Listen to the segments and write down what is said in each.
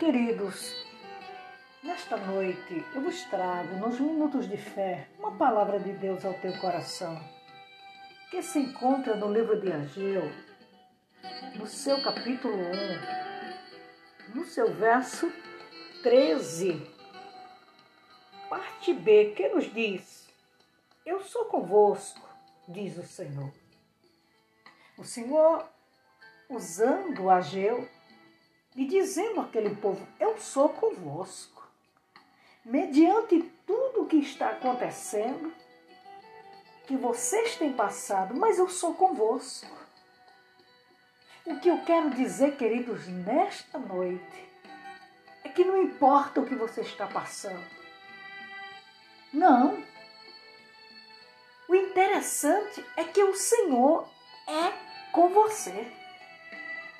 Queridos, nesta noite eu vos trago, nos minutos de fé, uma palavra de Deus ao teu coração, que se encontra no livro de Ageu, no seu capítulo 1, no seu verso 13, parte B, que nos diz: Eu sou convosco, diz o Senhor. O Senhor, usando Ageu, e dizendo àquele povo: Eu sou convosco. Mediante tudo o que está acontecendo, que vocês têm passado, mas eu sou convosco. O que eu quero dizer, queridos, nesta noite, é que não importa o que você está passando. Não. O interessante é que o Senhor é com você.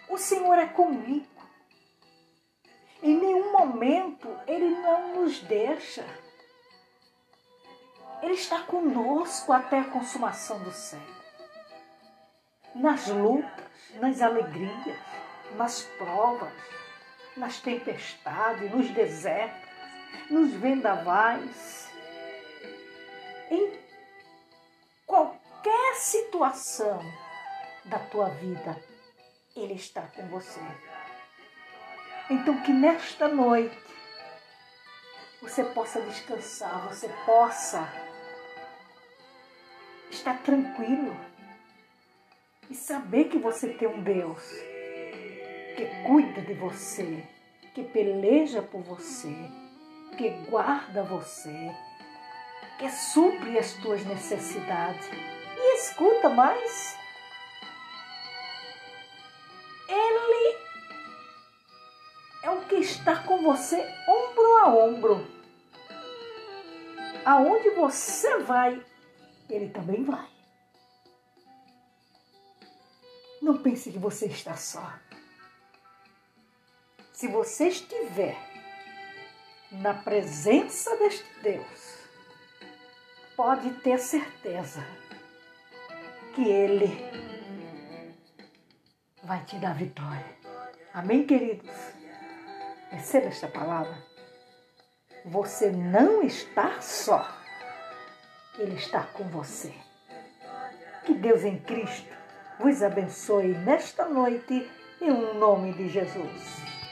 O Senhor é comigo. Em nenhum momento ele não nos deixa. Ele está conosco até a consumação do século. Nas lutas, nas alegrias, nas provas, nas tempestades, nos desertos, nos vendavais. Em qualquer situação da tua vida, Ele está com você. Então, que nesta noite você possa descansar, você possa estar tranquilo e saber que você tem um Deus que cuida de você, que peleja por você, que guarda você, que supre as tuas necessidades. E escuta mais. Estar com você ombro a ombro. Aonde você vai, ele também vai. Não pense que você está só. Se você estiver na presença deste Deus, pode ter certeza que Ele vai te dar vitória. Amém, queridos? Receba esta palavra. Você não está só. Ele está com você. Que Deus em Cristo vos abençoe nesta noite, em nome de Jesus.